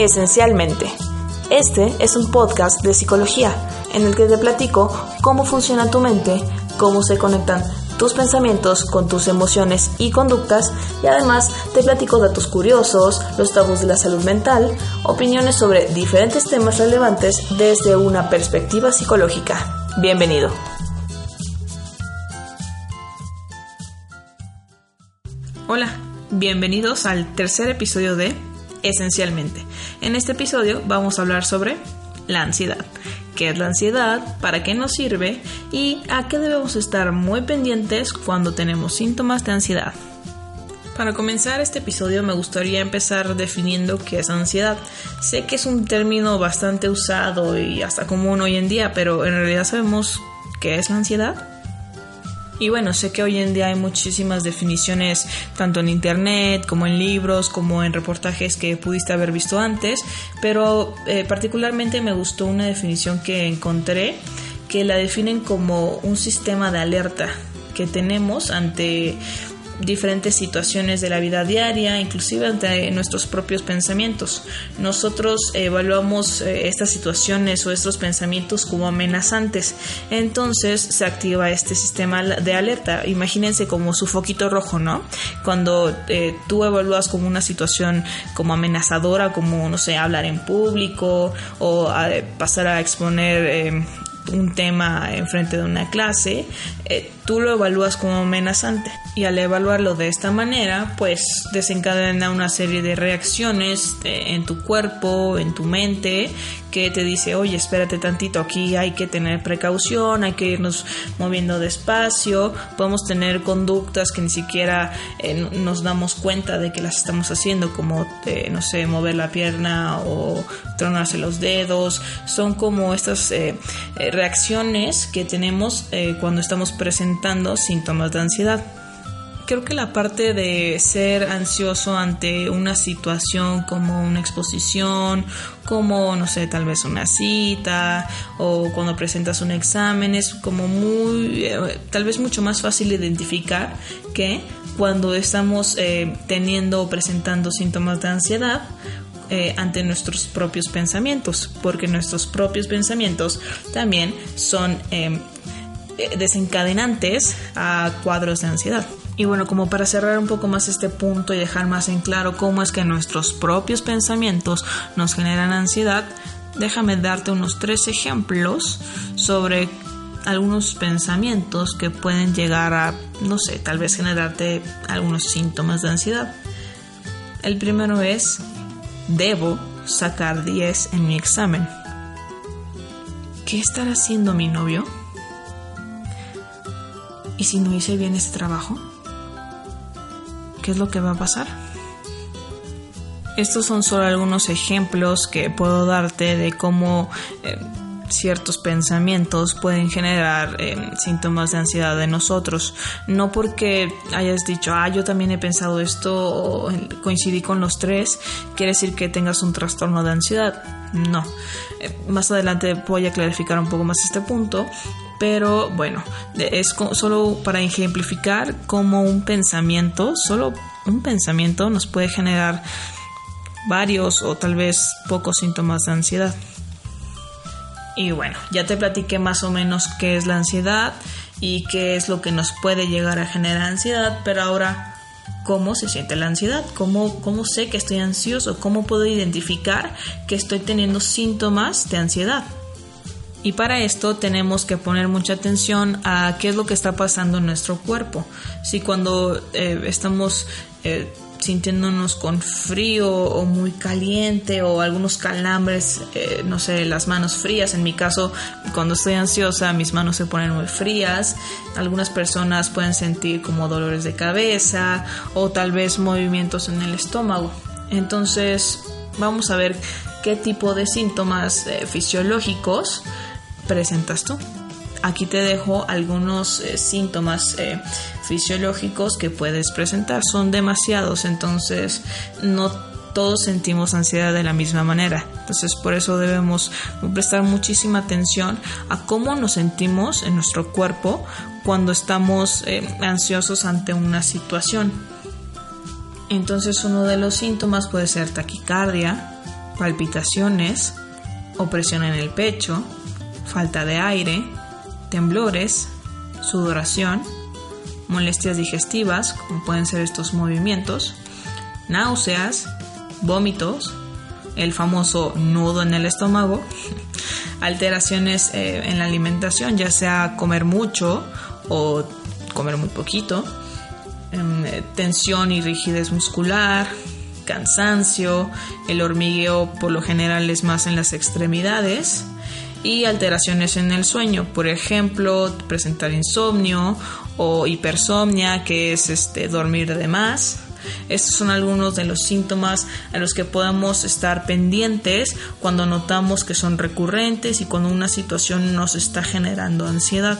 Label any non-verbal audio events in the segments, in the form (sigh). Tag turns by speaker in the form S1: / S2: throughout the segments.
S1: Esencialmente. Este es un podcast de psicología en el que te platico cómo funciona tu mente, cómo se conectan tus pensamientos con tus emociones y conductas y además te platico datos curiosos, los tabús de la salud mental, opiniones sobre diferentes temas relevantes desde una perspectiva psicológica. Bienvenido. Hola, bienvenidos al tercer episodio de esencialmente. En este episodio vamos a hablar sobre la ansiedad. ¿Qué es la ansiedad? ¿Para qué nos sirve? ¿Y a qué debemos estar muy pendientes cuando tenemos síntomas de ansiedad? Para comenzar este episodio me gustaría empezar definiendo qué es ansiedad. Sé que es un término bastante usado y hasta común hoy en día, pero en realidad sabemos qué es la ansiedad. Y bueno, sé que hoy en día hay muchísimas definiciones, tanto en internet como en libros, como en reportajes que pudiste haber visto antes, pero eh, particularmente me gustó una definición que encontré que la definen como un sistema de alerta que tenemos ante diferentes situaciones de la vida diaria, inclusive ante nuestros propios pensamientos. Nosotros evaluamos eh, estas situaciones o estos pensamientos como amenazantes. Entonces se activa este sistema de alerta. Imagínense como su foquito rojo, ¿no? Cuando eh, tú evalúas como una situación como amenazadora, como, no sé, hablar en público o eh, pasar a exponer un tema enfrente de una clase, eh, tú lo evalúas como amenazante. Y al evaluarlo de esta manera, pues desencadena una serie de reacciones eh, en tu cuerpo, en tu mente, que te dice, oye, espérate tantito, aquí hay que tener precaución, hay que irnos moviendo despacio, podemos tener conductas que ni siquiera eh, nos damos cuenta de que las estamos haciendo, como, no sé, mover la pierna o tronarse los dedos, son como estas reacciones que tenemos cuando estamos presentando síntomas de ansiedad. Creo que la parte de ser ansioso ante una situación como una exposición, como, no sé, tal vez una cita o cuando presentas un examen es como muy, eh, tal vez mucho más fácil de identificar que cuando estamos eh, teniendo o presentando síntomas de ansiedad eh, ante nuestros propios pensamientos, porque nuestros propios pensamientos también son eh, desencadenantes a cuadros de ansiedad. Y bueno, como para cerrar un poco más este punto y dejar más en claro cómo es que nuestros propios pensamientos nos generan ansiedad, déjame darte unos tres ejemplos sobre algunos pensamientos que pueden llegar a, no sé, tal vez generarte algunos síntomas de ansiedad. El primero es, debo sacar 10 en mi examen. ¿Qué estará haciendo mi novio? ¿Y si no hice bien este trabajo? ¿Qué es lo que va a pasar? Estos son solo algunos ejemplos que puedo darte de cómo eh, ciertos pensamientos pueden generar eh, síntomas de ansiedad de nosotros. No porque hayas dicho, ah, yo también he pensado esto o coincidí con los tres, quiere decir que tengas un trastorno de ansiedad. No. Eh, más adelante voy a clarificar un poco más este punto, pero bueno, es solo para ejemplificar cómo un pensamiento, solo un pensamiento nos puede generar varios o tal vez pocos síntomas de ansiedad. Y bueno, ya te platiqué más o menos qué es la ansiedad y qué es lo que nos puede llegar a generar ansiedad, pero ahora, ¿cómo se siente la ansiedad? ¿Cómo, cómo sé que estoy ansioso? ¿Cómo puedo identificar que estoy teniendo síntomas de ansiedad? Y para esto tenemos que poner mucha atención a qué es lo que está pasando en nuestro cuerpo. Si cuando eh, estamos eh, sintiéndonos con frío o muy caliente o algunos calambres, eh, no sé, las manos frías. En mi caso, cuando estoy ansiosa, mis manos se ponen muy frías. Algunas personas pueden sentir como dolores de cabeza o tal vez movimientos en el estómago. Entonces, Vamos a ver qué tipo de síntomas fisiológicos presentas tú. Aquí te dejo algunos eh, síntomas eh, fisiológicos que puedes presentar. Son demasiados, entonces no todos sentimos ansiedad de la misma manera. Entonces por eso debemos prestar muchísima atención a cómo nos sentimos en nuestro cuerpo cuando estamos eh, ansiosos ante una situación. Entonces uno de los síntomas puede ser taquicardia, palpitaciones, opresión en el pecho, falta de aire, temblores, sudoración, molestias digestivas, como pueden ser estos movimientos, náuseas, vómitos, el famoso nudo en el estómago, (laughs) alteraciones eh, en la alimentación, ya sea comer mucho o comer muy poquito, em, eh, tensión y rigidez muscular, cansancio, el hormigueo por lo general es más en las extremidades y alteraciones en el sueño, por ejemplo, presentar insomnio o hipersomnia, que es este dormir de más estos son algunos de los síntomas a los que podemos estar pendientes cuando notamos que son recurrentes y cuando una situación nos está generando ansiedad.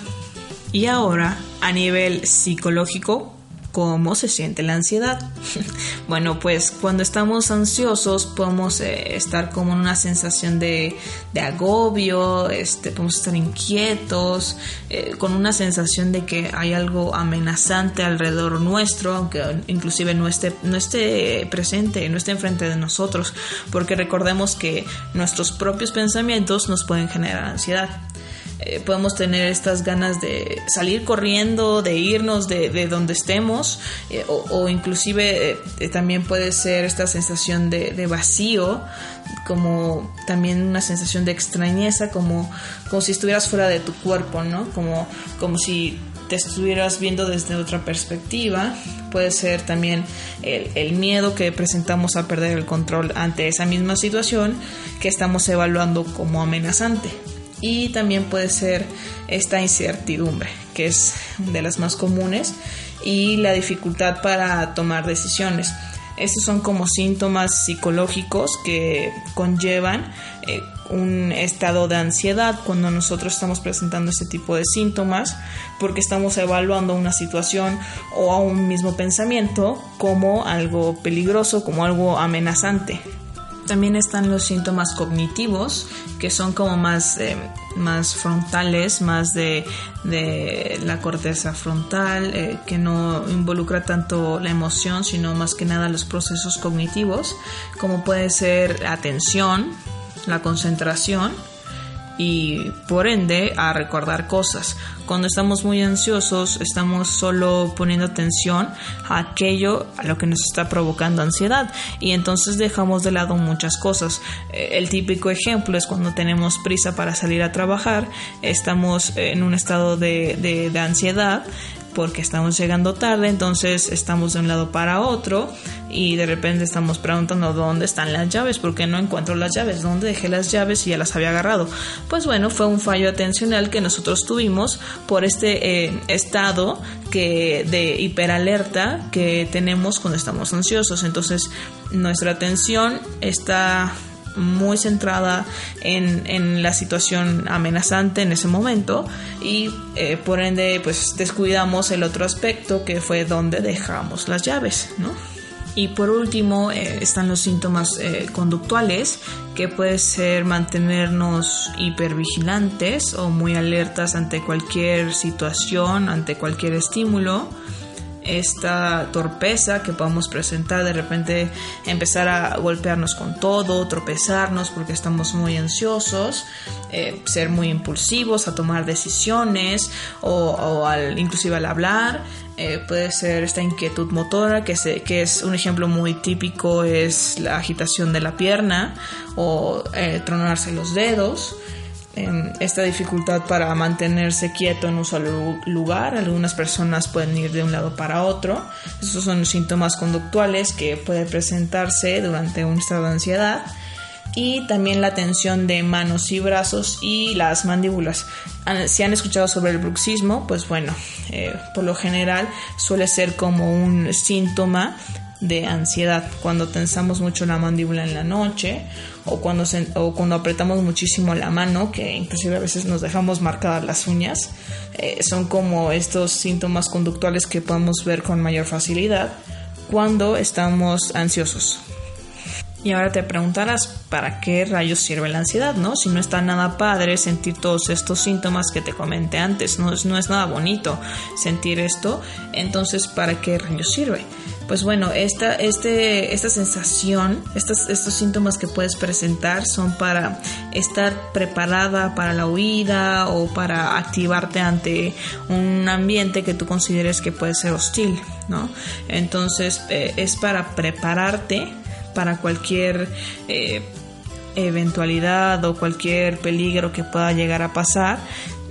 S1: Y ahora, a nivel psicológico, ¿Cómo se siente la ansiedad? (laughs) bueno, pues cuando estamos ansiosos podemos eh, estar como en una sensación de, agobio, este, podemos estar inquietos, eh, con una sensación de que hay algo amenazante alrededor nuestro, aunque inclusive no esté, no esté presente, no esté enfrente de nosotros, porque recordemos que nuestros propios pensamientos nos pueden generar ansiedad. Eh, podemos tener estas ganas de salir corriendo, de irnos de, donde estemos, eh, o, inclusive eh, también puede ser esta sensación de, vacío, como también una sensación de extrañeza, como, como si estuvieras fuera de tu cuerpo, ¿no? Como, como si te estuvieras viendo desde otra perspectiva. Puede ser también el, miedo que presentamos a perder el control ante esa misma situación que estamos evaluando como amenazante y también puede ser esta incertidumbre, que es de las más comunes, y la dificultad para tomar decisiones. Estos son como síntomas psicológicos que conllevan eh, un estado de ansiedad cuando nosotros estamos presentando este tipo de síntomas porque estamos evaluando una situación o a un mismo pensamiento como algo peligroso, como algo amenazante. También están los síntomas cognitivos, que son como más, eh, más frontales, más de, la corteza frontal, eh, que no involucra tanto la emoción, sino más que nada los procesos cognitivos, como puede ser atención, la concentración, y por ende a recordar cosas. Cuando estamos muy ansiosos estamos solo poniendo atención a aquello a lo que nos está provocando ansiedad y entonces dejamos de lado muchas cosas. Eh, el típico ejemplo es cuando tenemos prisa para salir a trabajar, estamos en un estado de, de ansiedad porque estamos llegando tarde, entonces estamos de un lado para otro y de repente estamos preguntando dónde están las llaves, porque no encuentro las llaves, dónde dejé las llaves y ya las había agarrado. Pues bueno, fue un fallo atencional que nosotros tuvimos por este eh, estado que de hiperalerta que tenemos cuando estamos ansiosos. Entonces nuestra atención está muy centrada en, la situación amenazante en ese momento y eh, por ende pues descuidamos el otro aspecto que fue donde dejamos las llaves, ¿no? Y por último eh, están los síntomas eh, conductuales, que puede ser mantenernos hipervigilantes o muy alertas ante cualquier situación, ante cualquier estímulo esta torpeza que podemos presentar, de repente empezar a golpearnos con todo, tropezarnos porque estamos muy ansiosos, eh, ser muy impulsivos a tomar decisiones o, al, inclusive al hablar. Eh, puede ser esta inquietud motora, que, que es un ejemplo muy típico, es la agitación de la pierna o eh, tronarse los dedos esta dificultad para mantenerse quieto en un solo lugar. Algunas personas pueden ir de un lado para otro. Estos son síntomas conductuales que pueden presentarse durante un estado de ansiedad. Y también la tensión de manos y brazos y las mandíbulas. Si han escuchado sobre el bruxismo, pues bueno, eh, por lo general suele ser como un síntoma de ansiedad, cuando tensamos mucho la mandíbula en la noche o cuando, o cuando apretamos muchísimo la mano, que inclusive a veces nos dejamos marcadas las uñas, eh, son como estos síntomas conductuales que podemos ver con mayor facilidad cuando estamos ansiosos. Y ahora te preguntarás, ¿para qué rayos sirve la ansiedad? ¿No? Si no está nada padre sentir todos estos síntomas que te comenté antes, no no es nada bonito sentir esto, entonces ¿para qué rayos sirve? Pues bueno, esta, este, esta sensación, estos, estos síntomas que puedes presentar son para estar preparada para la huida o para activarte ante un ambiente que tú consideres que puede ser hostil, ¿no? Entonces eh, es para prepararte para cualquier eh, eventualidad o cualquier peligro que pueda llegar a pasar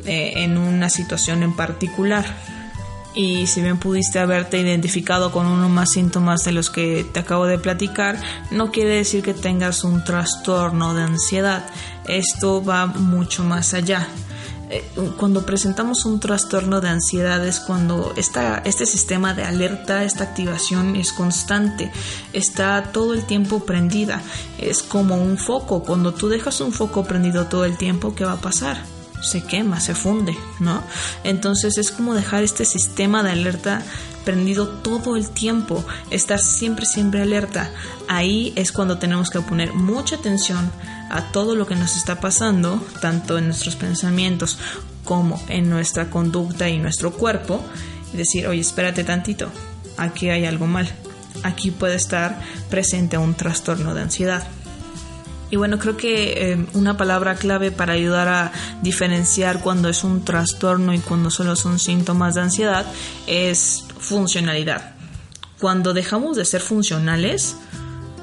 S1: eh, en una situación en particular. Y si bien pudiste haberte identificado con uno más síntomas de los que te acabo de platicar, no quiere decir que tengas un trastorno de ansiedad. Esto va mucho más allá. Eh, cuando presentamos un trastorno de ansiedad es cuando esta, este sistema de alerta, esta activación es constante, está todo el tiempo prendida, es como un foco, cuando tú dejas un foco prendido todo el tiempo, ¿qué va a pasar? Se quema, se funde, ¿no? Entonces es como dejar este sistema de alerta prendido todo el tiempo, estar siempre, siempre alerta. Ahí es cuando tenemos que poner mucha atención a todo lo que nos está pasando, tanto en nuestros pensamientos como en nuestra conducta y nuestro cuerpo, y decir, oye, espérate tantito, aquí hay algo mal, aquí puede estar presente un trastorno de ansiedad. Y bueno, creo que eh, una palabra clave para ayudar a diferenciar cuando es un trastorno y cuando solo son síntomas de ansiedad es funcionalidad. Cuando dejamos de ser funcionales,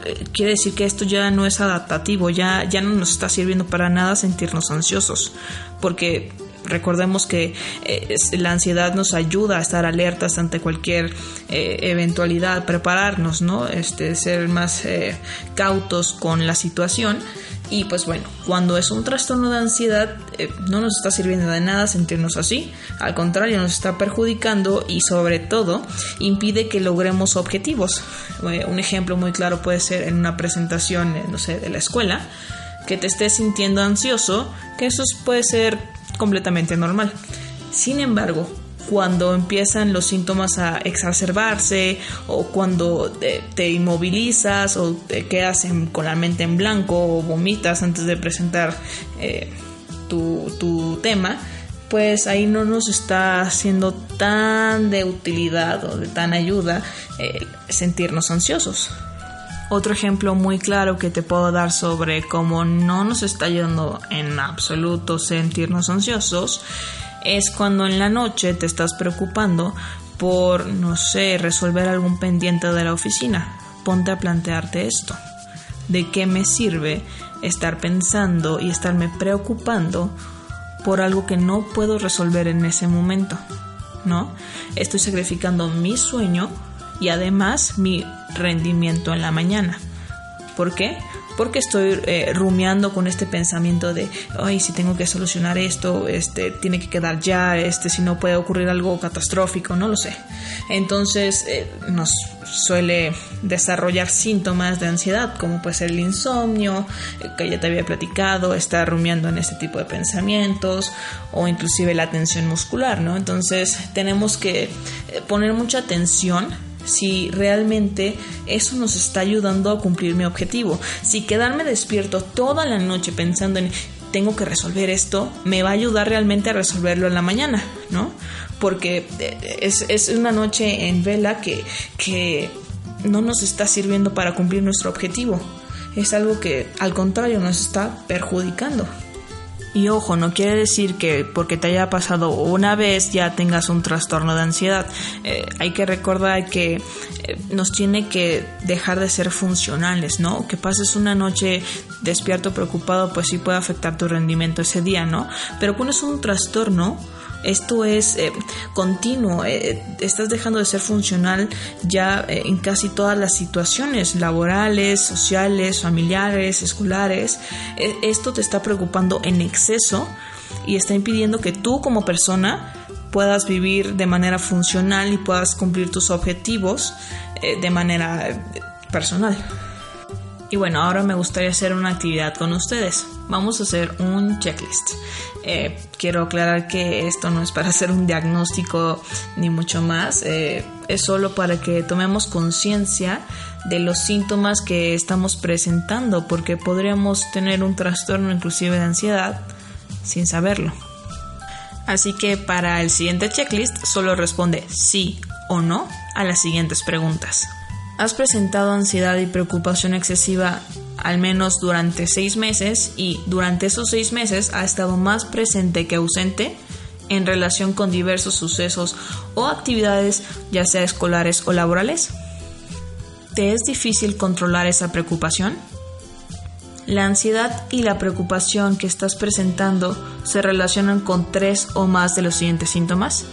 S1: eh, quiere decir que esto ya no es adaptativo, ya, ya no nos está sirviendo para nada sentirnos ansiosos, porque recordemos que eh, la ansiedad nos ayuda a estar alertas ante cualquier eh, eventualidad, prepararnos, ¿no? Este, ser más cautos con la situación y pues bueno, cuando es un trastorno de ansiedad eh, no nos está sirviendo de nada sentirnos así, al contrario nos está perjudicando y sobre todo impide que logremos objetivos. Eh, un ejemplo muy claro puede ser en una presentación, eh, no sé, de la escuela, que te estés sintiendo ansioso, que eso puede ser completamente normal. Sin embargo, cuando empiezan los síntomas a exacerbarse o cuando te, inmovilizas o te quedas con la mente en blanco o vomitas antes de presentar eh, tu, tema, pues ahí no nos está siendo tan de utilidad o de tan ayuda eh, sentirnos ansiosos. Otro ejemplo muy claro que te puedo dar sobre cómo no nos está ayudando en absoluto sentirnos ansiosos es cuando en la noche te estás preocupando por, no sé, resolver algún pendiente de la oficina. Ponte a plantearte esto. ¿De qué me sirve estar pensando y estarme preocupando por algo que no puedo resolver en ese momento? ¿No? Estoy sacrificando mi sueño y además mi rendimiento en la mañana. ¿Por qué? porque estoy eh, rumiando con este pensamiento de, ay, si tengo que solucionar esto, este, tiene que quedar ya, este, si no puede ocurrir algo catastrófico, no lo sé. Entonces eh, nos suele desarrollar síntomas de ansiedad, como puede ser el insomnio, eh, que ya te había platicado, estar rumiando en este tipo de pensamientos, o inclusive la tensión muscular, ¿no? Entonces tenemos que poner mucha atención si realmente eso nos está ayudando a cumplir mi objetivo. Si quedarme despierto toda la noche pensando en tengo que resolver esto, me va a ayudar realmente a resolverlo en la mañana, ¿no? Porque eh, es, una noche en vela que, que no nos está sirviendo para cumplir nuestro objetivo. Es algo que al contrario nos está perjudicando. Y ojo, no quiere decir que porque te haya pasado una vez ya tengas un trastorno de ansiedad. Eh, hay que recordar que eh, nos tiene que dejar de ser funcionales, ¿no? Que pases una noche despierto preocupado, pues sí puede afectar tu rendimiento ese día, ¿no? Pero cuando es un trastorno, esto es eh, continuo, estás dejando de ser funcional ya eh, en casi todas las situaciones laborales, sociales, familiares, escolares. esto te está preocupando en exceso y está impidiendo que tú como persona puedas vivir de manera funcional y puedas cumplir tus objetivos eh, de manera eh, personal. Y bueno, ahora me gustaría hacer una actividad con ustedes. Vamos a hacer un checklist. Eh, quiero aclarar que esto no es para (laughs) hacer un diagnóstico ni mucho más. es solo para que tomemos conciencia de los síntomas que estamos presentando, porque podríamos tener un trastorno inclusive de ansiedad sin saberlo. Así que para el siguiente checklist solo responde sí o no a las siguientes preguntas. ¿Has presentado ansiedad y preocupación excesiva al menos durante seis meses y durante esos seis meses ha estado más presente que ausente en relación con diversos sucesos o actividades, ya sea escolares o laborales? ¿Te es difícil controlar esa preocupación? La ansiedad y la preocupación que estás presentando se relacionan con tres o más de los siguientes síntomas.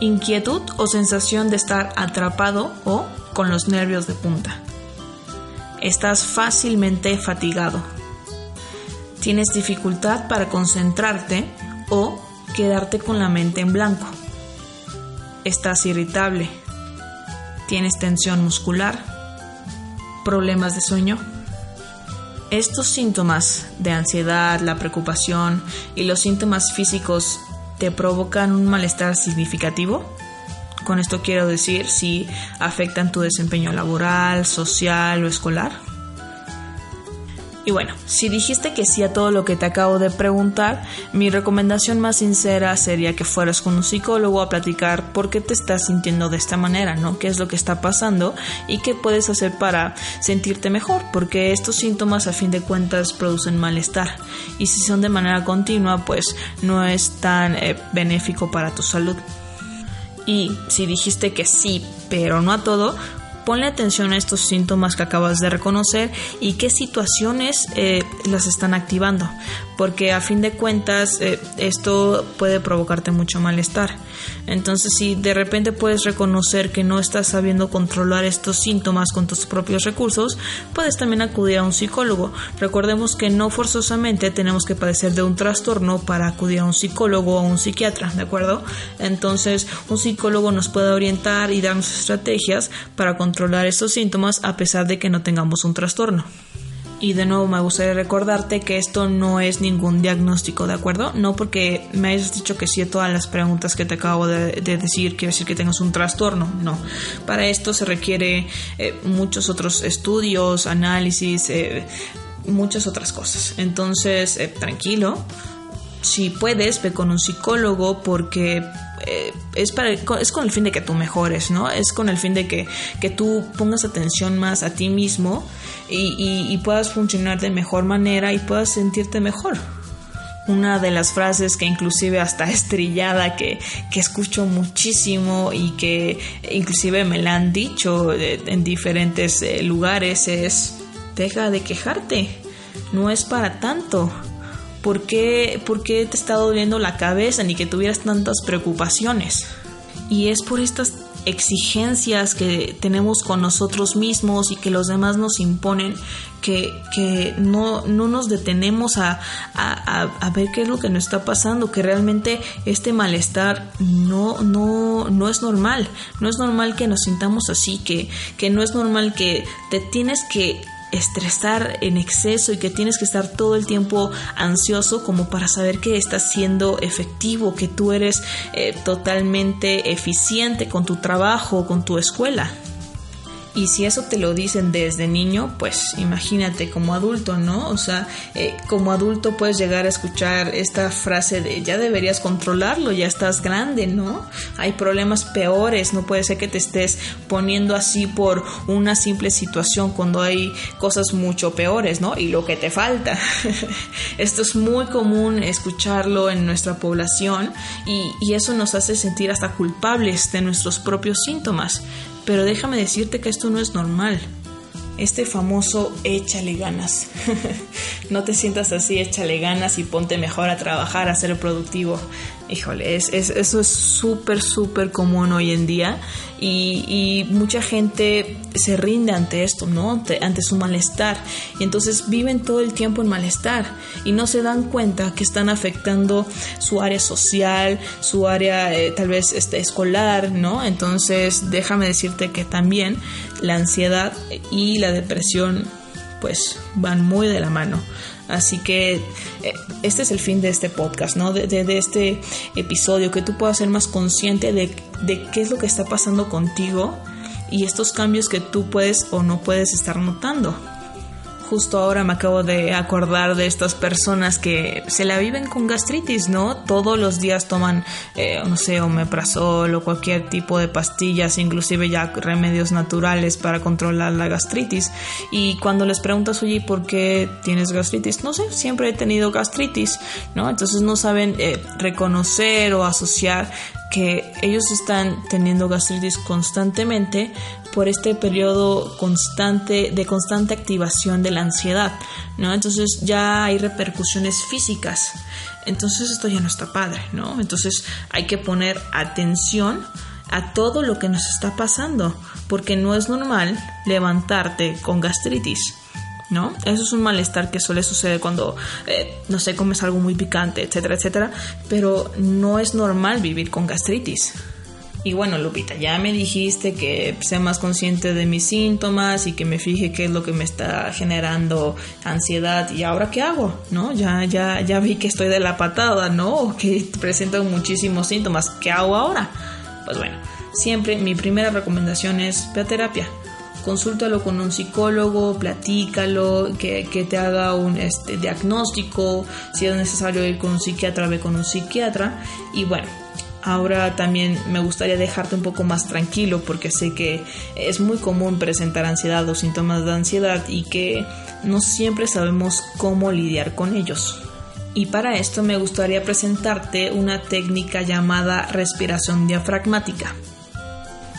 S1: Inquietud o sensación de estar atrapado o con los nervios de punta. Estás fácilmente fatigado. Tienes dificultad para concentrarte o quedarte con la mente en blanco. Estás irritable. Tienes tensión muscular. Problemas de sueño. Estos síntomas de ansiedad, la preocupación y los síntomas físicos te provocan un malestar significativo. Con esto quiero decir si afectan tu desempeño laboral, social o escolar. Y bueno, si dijiste que sí a todo lo que te acabo de preguntar, mi recomendación más sincera sería que fueras con un psicólogo a platicar por qué te estás sintiendo de esta manera, ¿no? ¿Qué es lo que está pasando y qué puedes hacer para sentirte mejor? Porque estos síntomas a fin de cuentas producen malestar y si son de manera continua, pues no es tan eh, benéfico para tu salud. Y si dijiste que sí, pero no a todo, Ponle atención a estos síntomas que acabas de reconocer y qué situaciones eh, las están activando, porque a fin de cuentas eh, esto puede provocarte mucho malestar. Entonces, si de repente puedes reconocer que no estás sabiendo controlar estos síntomas con tus propios recursos, puedes también acudir a un psicólogo. Recordemos que no forzosamente tenemos que padecer de un trastorno para acudir a un psicólogo o a un psiquiatra, ¿de acuerdo? Entonces, un psicólogo nos puede orientar y darnos estrategias para controlar estos síntomas a pesar de que no tengamos un trastorno. Y de nuevo me gustaría recordarte que esto no es ningún diagnóstico, ¿de acuerdo? No porque me hayas dicho que sí a todas las preguntas que te acabo de, decir quiere decir que tengas un trastorno, no. Para esto se requiere eh, muchos otros estudios, análisis, eh, muchas otras cosas. Entonces, eh, tranquilo. Si puedes, ve con un psicólogo porque es, para, es con el fin de que tú mejores, ¿no? Es con el fin de que, que tú pongas atención más a ti mismo y, puedas funcionar de mejor manera y puedas sentirte mejor una de las frases que inclusive hasta (laughs) estrellada que, que, escucho muchísimo y que inclusive me la han dicho en diferentes eh, lugares es deja de quejarte, no es para tanto. ¿Por qué, ¿Por qué te está doliendo la cabeza ni que tuvieras tantas preocupaciones? Y es por estas exigencias que tenemos con nosotros mismos y que los demás nos imponen, que, que no, no, nos detenemos a, a, ver qué es lo que nos está pasando, que realmente este malestar no, no, no es normal, no es normal que nos sintamos así, que, que no es normal que te tienes que estresar en exceso y que tienes que estar todo el tiempo ansioso como para saber que estás siendo efectivo, que tú eres eh, totalmente eficiente con tu trabajo, con tu escuela. Y si eso te lo dicen desde niño, pues imagínate como adulto, ¿no? O sea, eh, como adulto puedes llegar a escuchar esta frase de ya deberías controlarlo, ya estás grande, ¿no? Hay problemas peores, no puede ser que te estés poniendo así por una simple situación cuando hay cosas mucho peores, ¿no? Y lo que te falta. (laughs) Esto es muy común escucharlo en nuestra población y, y eso nos hace sentir hasta culpables de nuestros propios síntomas. Pero déjame decirte que esto no es normal. Este famoso échale ganas. (laughs) no te sientas así, échale ganas y ponte mejor a trabajar, a ser productivo. Híjole, es, eso es súper, súper común hoy en día y, mucha gente se rinde ante esto, ¿no? Ante, su malestar y entonces viven todo el tiempo en malestar y no se dan cuenta que están afectando su área social, su área eh, tal vez este, escolar, ¿no? Entonces déjame decirte que también la ansiedad y la depresión pues van muy de la mano. Así que eh, este es el fin de este podcast, ¿no? De, de, este episodio, que tú puedas ser más consciente de, de qué es lo que está pasando contigo y estos cambios que tú puedes o no puedes estar notando justo ahora me acabo de acordar de estas personas que se la viven con gastritis, ¿no? Todos los días toman, eh, no sé, omeprazol o cualquier tipo de pastillas, inclusive ya remedios naturales para controlar la gastritis. Y cuando les preguntas, oye, ¿por qué tienes gastritis? No sé, siempre he tenido gastritis, ¿no? Entonces no saben eh, reconocer o asociar que ellos están teniendo gastritis constantemente por este periodo constante de constante activación de la ansiedad, ¿no? Entonces ya hay repercusiones físicas. Entonces esto ya no está padre, ¿no? Entonces hay que poner atención a todo lo que nos está pasando, porque no es normal levantarte con gastritis. ¿No? Eso es un malestar que suele suceder cuando, eh, no sé, comes algo muy picante, etcétera, etcétera, pero no es normal vivir con gastritis. Y bueno, Lupita, ya me dijiste que sea más consciente de mis síntomas y que me fije qué es lo que me está generando ansiedad y ahora qué hago, ¿no? Ya ya ya vi que estoy de la patada, ¿no? Que presento muchísimos síntomas, ¿qué hago ahora? Pues bueno, siempre mi primera recomendación es ve terapia consúltalo con un psicólogo, platícalo, que, que te haga un este, diagnóstico, si es necesario ir con un psiquiatra, ve con un psiquiatra y bueno. Ahora también me gustaría dejarte un poco más tranquilo porque sé que es muy común presentar ansiedad o síntomas de ansiedad y que no siempre sabemos cómo lidiar con ellos. Y para esto me gustaría presentarte una técnica llamada respiración diafragmática.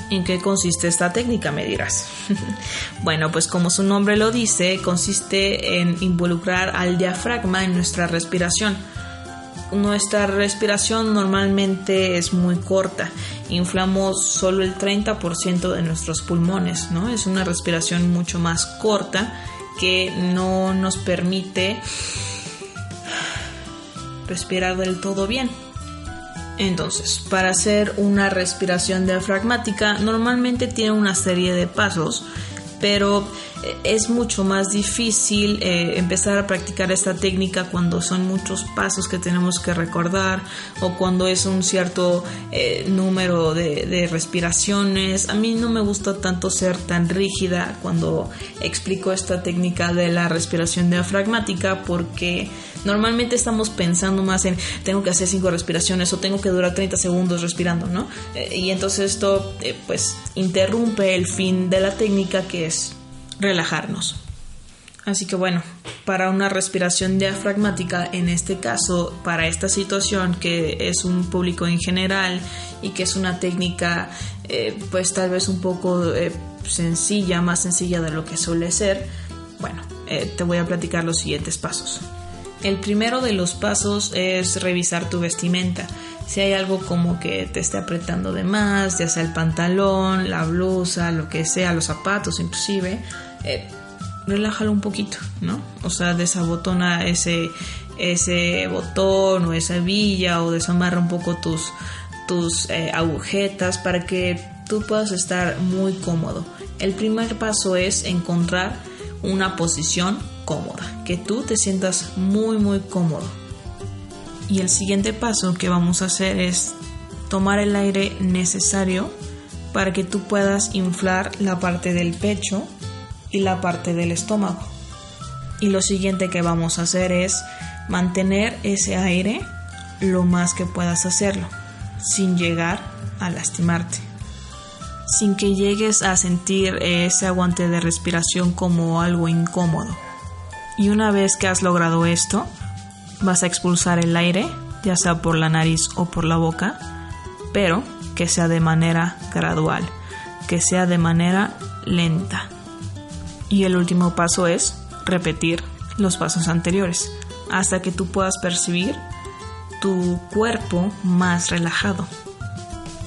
S1: ¿En qué consiste esta técnica? Me dirás. (laughs) bueno, pues como su nombre lo dice, consiste en involucrar al diafragma en nuestra respiración. Nuestra respiración normalmente es muy corta, inflamos solo el 30% de nuestros pulmones, ¿no? Es una respiración mucho más corta que no nos permite respirar del todo bien. Entonces, para hacer una respiración diafragmática normalmente tiene una serie de pasos, pero eh, es mucho más difícil eh, empezar a practicar esta técnica cuando son muchos pasos que tenemos que recordar o cuando es un cierto eh, número de, de, respiraciones. A mí no me gusta tanto ser tan rígida cuando explico esta técnica de la respiración diafragmática porque Normalmente estamos pensando más en tengo que hacer cinco respiraciones o tengo que durar 30 segundos respirando, ¿no? Eh, y entonces esto eh, pues interrumpe el fin de la técnica que relajarnos. Así que bueno, para una respiración diafragmática, en este caso, para esta situación que es un público en general y que es una técnica eh, pues tal vez un poco sencilla, más sencilla de lo que suele ser, bueno, te voy a platicar los siguientes pasos. El primero de los pasos es revisar tu vestimenta. Si hay algo como que te esté apretando de más, ya sea el pantalón, la blusa, lo que sea, los zapatos inclusive, eh, relájalo un poquito, ¿no? O sea, desabotona ese, ese botón o esa villa o desamarra un poco tus, tus eh, agujetas para que tú puedas estar muy cómodo. El primer paso es encontrar una posición cómoda, que tú te sientas muy muy cómodo. Y el siguiente paso que vamos a hacer es tomar el aire necesario para que tú puedas inflar la parte del pecho y la parte del estómago. Y lo siguiente que vamos a hacer es mantener ese aire lo más que puedas hacerlo, sin llegar a lastimarte sin que llegues a sentir ese aguante de respiración como algo incómodo. Y una vez que has logrado esto, vas a expulsar el aire, ya sea por la nariz o por la boca, pero que sea de manera gradual, que sea de manera lenta. Y el último paso es repetir los pasos anteriores, hasta que tú puedas percibir tu cuerpo más relajado.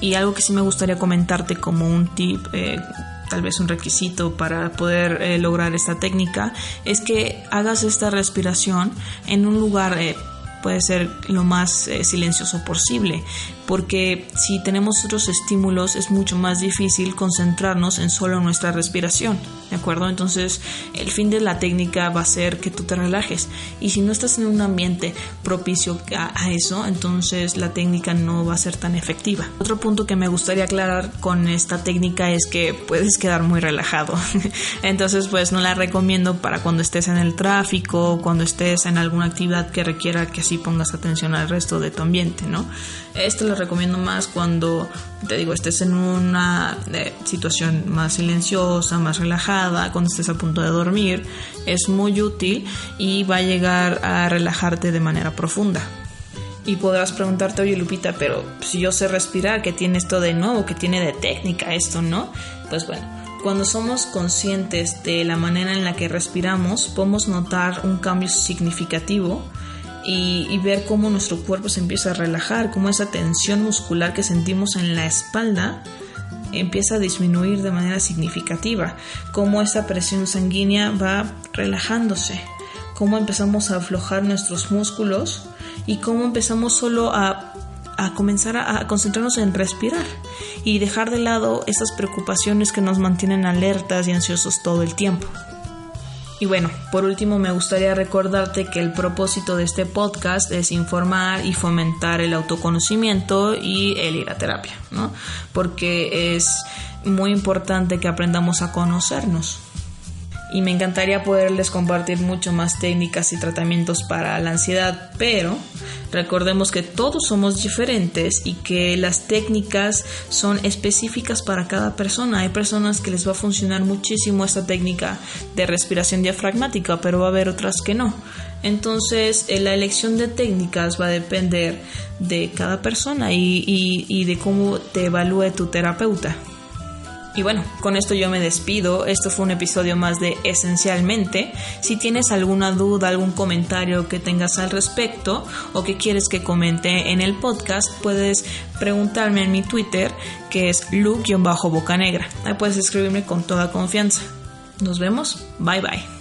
S1: Y algo que sí me gustaría comentarte como un tip, eh, tal vez un requisito para poder eh, lograr esta técnica, es que hagas esta respiración en un lugar eh, puede ser lo más eh, silencioso posible, porque si tenemos otros estímulos es mucho más difícil concentrarnos en solo nuestra respiración, ¿de acuerdo? Entonces el fin de la técnica va a ser que tú te relajes y si no estás en un ambiente propicio a, eso, entonces la técnica no va a ser tan efectiva. Otro punto que me gustaría aclarar con esta técnica es que puedes quedar muy relajado, (laughs) entonces pues no la recomiendo para cuando estés en el tráfico, cuando estés en alguna actividad que requiera que si pongas atención al resto de tu ambiente, ¿no? Esto lo recomiendo más cuando, te digo, estés en una eh, situación más silenciosa, más relajada, cuando estés a punto de dormir. Es muy útil y va a llegar a relajarte de manera profunda. Y podrás preguntarte, oye Lupita, pero si yo sé respirar, ¿qué tiene esto de nuevo? ¿Qué tiene de técnica esto, no? Pues bueno, cuando somos conscientes de la manera en la que respiramos, podemos notar un cambio significativo y, ver cómo nuestro cuerpo se empieza a relajar, cómo esa tensión muscular que sentimos en la espalda empieza a disminuir de manera significativa, cómo esa presión sanguínea va relajándose, cómo empezamos a aflojar nuestros músculos y cómo empezamos solo a, a comenzar a, a, concentrarnos en respirar y dejar de lado esas preocupaciones que nos mantienen alertas y ansiosos todo el tiempo. Y bueno, por último me gustaría recordarte que el propósito de este podcast es informar y fomentar el autoconocimiento y el ir a terapia, ¿no? Porque es muy importante que aprendamos a conocernos y me encantaría poderles compartir mucho más técnicas y tratamientos para la ansiedad, pero recordemos que todos somos diferentes y que las técnicas son específicas para cada persona. Hay personas que les va a funcionar muchísimo esta técnica de respiración diafragmática, pero va a haber otras que no. Entonces, eh, la elección de técnicas va a depender de cada persona y, y de cómo te evalúe tu terapeuta. Y bueno, con esto yo me despido. Esto fue un episodio más de Esencialmente. Si tienes alguna duda, algún comentario que tengas al respecto o que quieres que comente en el podcast, puedes preguntarme en mi Twitter, que es lu-bocanegra. Ahí puedes escribirme con toda confianza. Nos vemos. Bye bye.